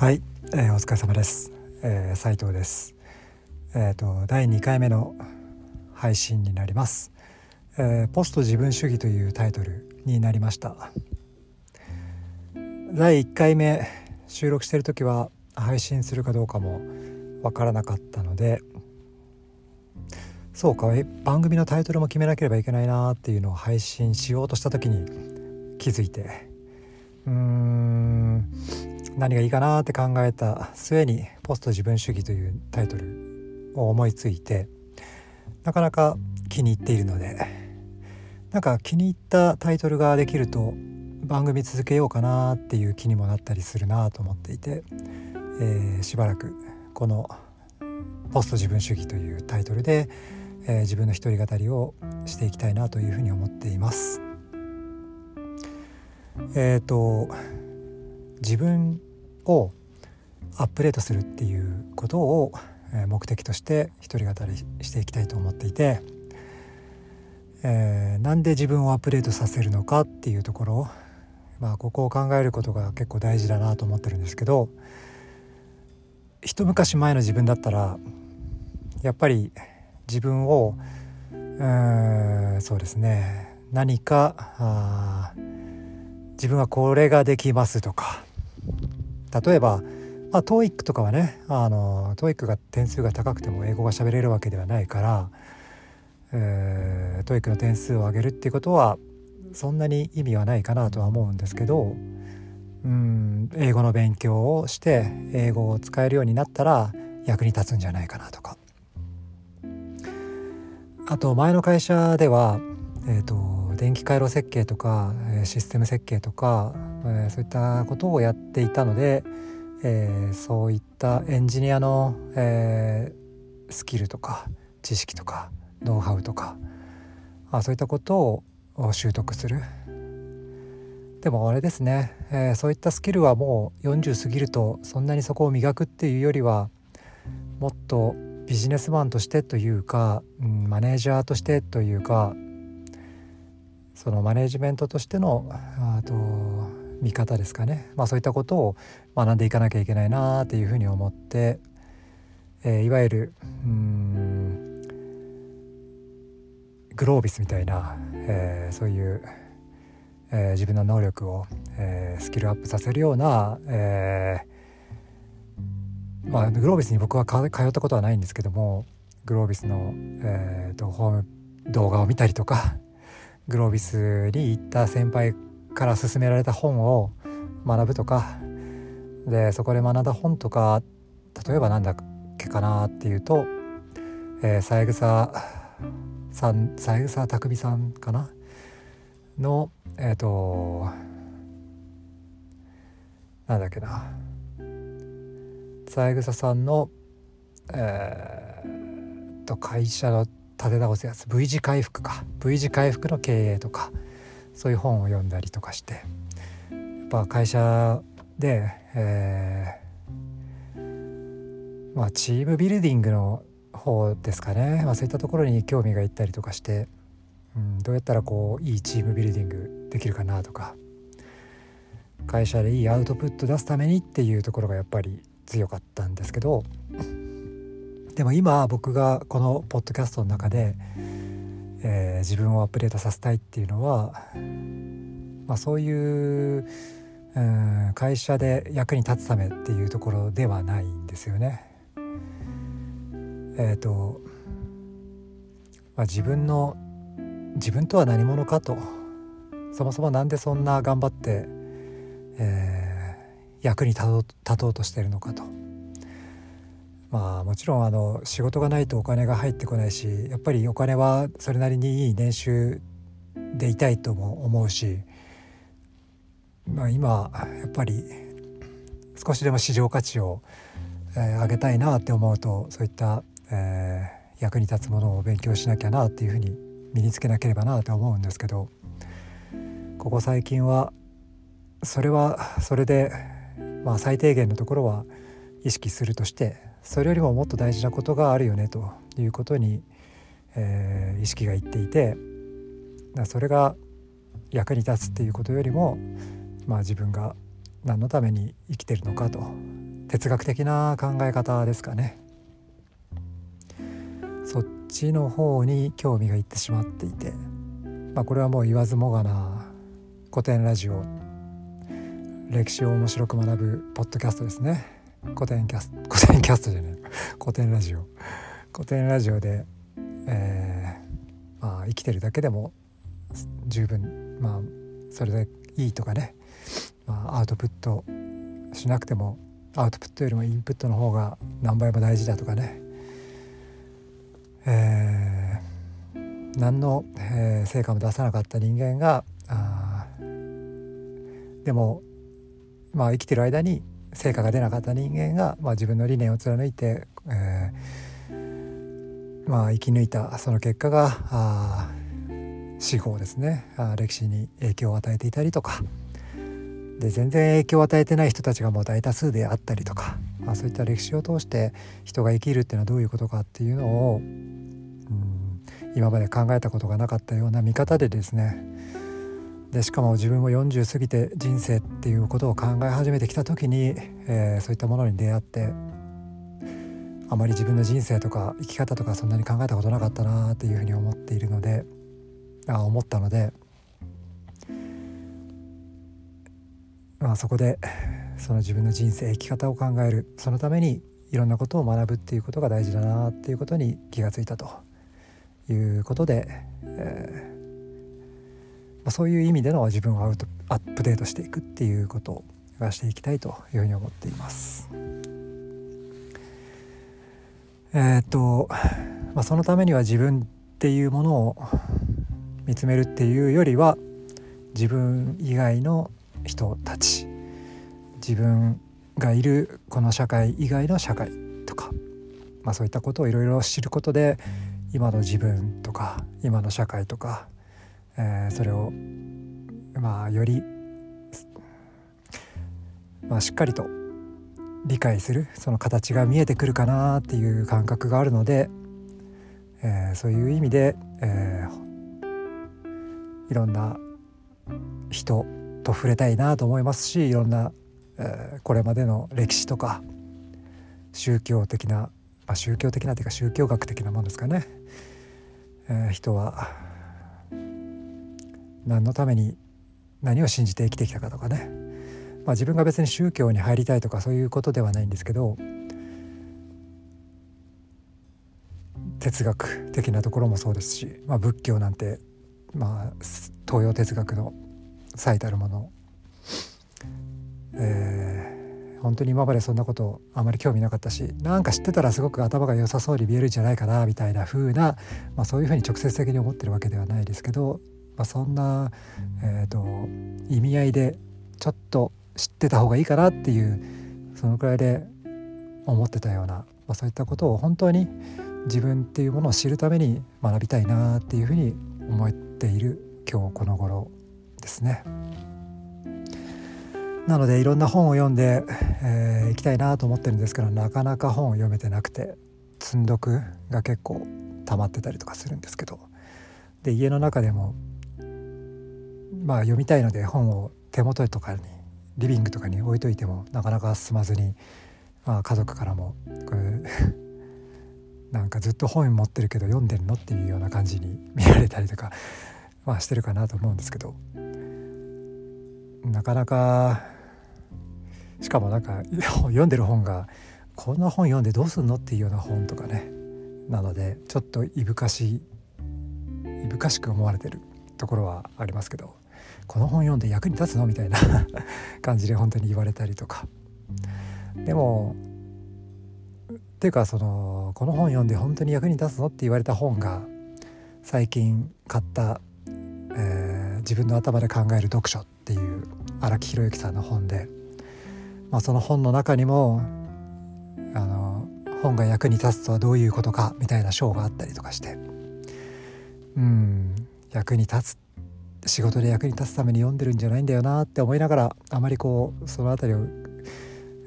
はい、えー、お疲れ様です。えー、斉藤です。えっ、ー、と第2回目の配信になります、えー。ポスト自分主義というタイトルになりました。第1回目収録してる時は配信するかどうかもわからなかったので、そうか番組のタイトルも決めなければいけないなっていうのを配信しようとした時に気づいて、うーん何がいいかなって考えた末に「ポスト自分主義」というタイトルを思いついてなかなか気に入っているのでなんか気に入ったタイトルができると番組続けようかなっていう気にもなったりするなと思っていて、えー、しばらくこの「ポスト自分主義」というタイトルで、えー、自分の一人語りをしていきたいなというふうに思っています。えっ、ー、と自分をアップデートするっていうことを目的として一人語りしていきたいと思っていて、えー、なんで自分をアップデートさせるのかっていうところ、まあ、ここを考えることが結構大事だなと思ってるんですけど一昔前の自分だったらやっぱり自分をうんそうですね何か自分はこれができますとか例えば、まあ、TOEIC とかはねあの TOEIC が点数が高くても英語が喋れるわけではないから、えー、TOEIC の点数を上げるっていうことはそんなに意味はないかなとは思うんですけどうん英語の勉強をして英語を使えるようになったら役に立つんじゃないかなとか。あと前の会社では、えーと電気回路設計とかシステム設計とかえ、そういったことをやっていたので、えー、そういったエンジニアの、えー、スキルとか知識とかノウハウとかあそういったことを習得する。でもあれですね、え、そういったスキルはもう40過ぎるとそんなにそこを磨くっていうよりはもっとビジネスマンとしてというか、うん、マネージャーとしてというかそのマネジメントとしてのあと見方ですかね、まあ、そういったことを学んでいかなきゃいけないなっていうふうに思って、えー、いわゆるグロービスみたいな、えー、そういう、えー、自分の能力を、えー、スキルアップさせるような、えーまあ、グロービスに僕は通ったことはないんですけどもグロービスの、えーと、ホーム動画を見たりとかグロービスに行った先輩から勧められた本を学ぶとかでそこで学んだ本とか例えば何だっけかなっていうと、えー、三枝さん三枝匠さんかな？のえっ、ー、となんだっけな？三枝さんのえー、と会社の立て直すやつ V 字回復か。V 字回復の経営とか。そういう本を読んだりとかしてやっぱ会社で、えー、まあ、チームビルディングの方ですかね、まあ、そういったところに興味がいったりとかして、うん、どうやったらこういいチームビルディングできるかなとか。会社でいいアウトプット出すためにっていうところがやっぱり強かったんですけどでも今僕がこのポッドキャストの中でえー、自分をアップデートさせたいっていうのは、まあ、そういう、うん、会社で役に立つためっていうところではないんですよね。え、ー、と、まあ、自分の自分とは何者かとそもそも何でそんな頑張って、えー、役に立とうとしてるのかと。まあもちろんあの仕事がないとお金が入ってこないしやっぱりお金はそれなりにいい年収でいたいとも思うし、まあ、今やっぱり少しでも市場価値を、えー、上げたいなって思うとそういった、えー、役に立つものを勉強しなきゃなっていうふうに身につけなければなと思うんですけどここ最近はそれはそれで、まあ、最低限のところは意識するとしてそれよりももっと大事なことがあるよねということに、えー、意識がいっていてそれが役に立つっていうことよりも、まあ、自分が何のために生きてるのかと哲学的な考え方ですかね。そっちの方に興味がいってしまっていて、まあ、これはもう言わずもがな古典ラジオ歴史を面白く学ぶポッドキャストですね。古典キャス 古典キャストじゃない。古典ラジオ。古典ラジオで、えー、まあ、生きてるだけでも十分まあそれでいいとかね、まあ、アウトプットしなくてもアウトプットよりもインプットの方が何倍も大事だとかね、えー、何の、えー、成果も出さなかった人間があでもまあ生きてる間に成果が出なかった人間が、まあ、自分の理念を貫いて、えー、まあ、生き抜いたその結果があ死後ですね。あ歴史に影響を与えていたりとか。で全然影響を与えてない人たちがもう大多数であったりとか、まあ、そういった歴史を通して人が生きるっていうのはどういうことかっていうのを、うん、今まで考えたことがなかったような見方でですねでしかも自分も40過ぎて人生っていうことを考え始めてきた時に、えー、そういったものに出会ってあまり自分の人生とか生き方とかそんなに考えたことなかったなっていうふうに思っているのであ思ったので、まあ、そこでその自分の人生生き方を考える。そのためにいろんなことを学ぶっていうことが大事だなっていうことに気がついたということで、えーまあ、そういう意味での自分をアウトアップデートしていくっていうことをしていきたいというふうに思っています。えー、っと、まあ、そのためには自分っていうものを見つめるっていうよりは自分以外の人たち自分がいるこの社会以外の社会とか、まあ、そういったことをいろいろ知ることで今の自分とか今の社会とかえー、それをまあより、まあ、しっかりと理解するその形が見えてくるかなっていう感覚があるので、えー、そういう意味で、えー、いろんな人と触れたいなと思いますしいろんな、えー、これまでの歴史とか宗教的な、まあ、宗教的なというか宗教学的なものですかね、えー、人は何のために何を信じて生きてきたかとかね、まあ、自分が別に宗教に入りたいとかそういうことではないんですけど哲学的なところもそうですし、まあ、仏教なんて、まあ、東洋哲学の最たるもの、えー、本当に今までそんなことあまり興味なかったしなんか知ってたらすごく頭が良さそうに見えるんじゃないかなみたいな風な、まあ、そういうふうに直接的に思ってるわけではないですけどまあ、そんな、えーと、意味合いでちょっと知ってた方がいいかなっていうそのくらいで思ってたような、まあ、そういったことを本当に自分っていうものを知るために学びたいなっていうふうに思っている今日この頃ですね。なのでいろんな本を読んでい、えー、きたいなと思ってるんですけどなかなか本を読めてなくて積んどくが結構溜まってたりとかするんですけどで家の中でもまあ読みたいので本を手元とかにリビングとかに置いといてもなかなか進まずに、まあ、家族からもこれ なんかずっと本持ってるけど読んでるのっていうような感じに見られたりとか、まあ、してるかなと思うんですけど。なかなかしかもなんか読んでる本がこんな本読んでどうすんのっていうような本とかねなのでちょっといぶかしいいぶかしく思われてるところはありますけど。この本読んで役に立つの？みたいな 感じで本当に言われたりとか。でもっていうかそのこの本読んで本当に役に立つの？って言われた本が最近買った、えー、自分の頭で考える読書っていう荒木宏之さんの本で、まあ、その本の中にもあの本が役に立つとはどういうことかみたいな章があったりとかしてうん役に立つ仕事で役に立つために読んでるんじゃないんだよなって思いながらあまりこうその辺りを、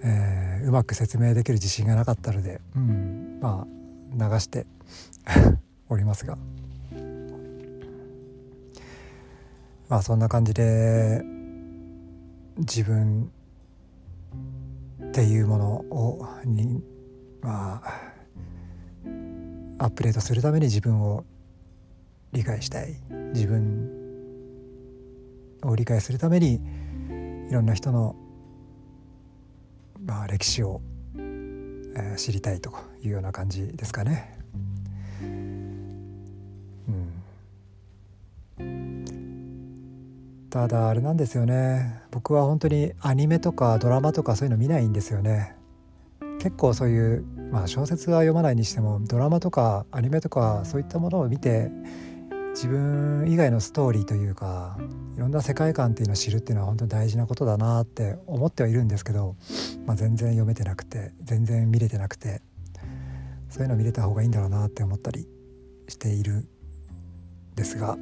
えー、うまく説明できる自信がなかったので、うん、まあ流して おりますが。まあそんな感じで自分っていうものをにまあアップデートするために自分を理解したい。自分を理解するためにいろんな人の、まあ、歴史を、えー、知りたいというような感じですかね。うん、ただあれなんですよね僕は本当にアニメとかドラマとかそういうの見ないんですよね。結構そういう、まあ、小説は読まないにしてもドラマとかアニメとかそういったものを見て自分以外のストーリーというかいろんな世界観っていうのを知るっていうのは本当に大事なことだなって思ってはいるんですけど、まあ、全然読めてなくて全然見れてなくてそういうの見れた方がいいんだろうなって思ったりしているんですが。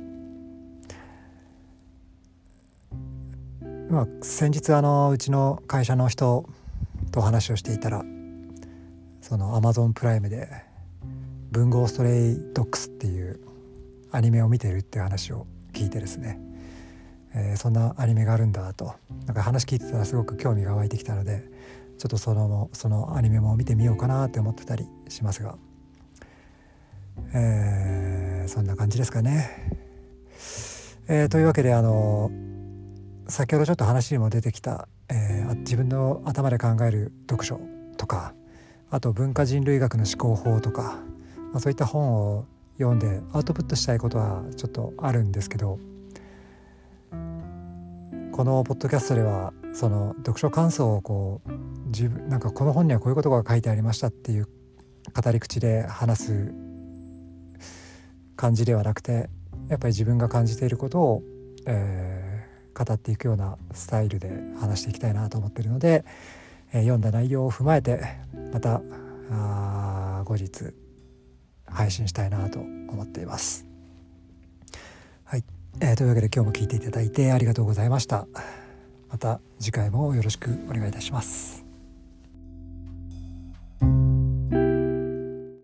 まあ、先日あのうちの会社の人と話をしていたらそのアマゾンプライムで「文豪ストレイドックス」っていうアニメを見てるっていう話を聞いてですね、えー、そんなアニメがあるんだと。なんか話聞いてたらすごく興味が湧いてきたのでちょっとそのそのアニメも見てみようかなって思ってたりしますが、えー、そんな感じですかね。えー、というわけであの先ほどちょっと話にも出てきた、えー、自分の頭で考える読書とかあと文化人類学の思考法とか、まあ、そういった本を読んでアウトプットしたいことはちょっとあるんですけどこのポッドキャストではその読書感想をこう自分なんかこの本にはこういうことが書いてありましたっていう語り口で話す感じではなくてやっぱり自分が感じていることを、えー、語っていくようなスタイルで話していきたいなと思ってるので、えー、読んだ内容を踏まえてまた後日配信したいなと思っています。はい、えー、というわけで今日も聞いていただいてありがとうございました。また次回もよろしくお願いいたします。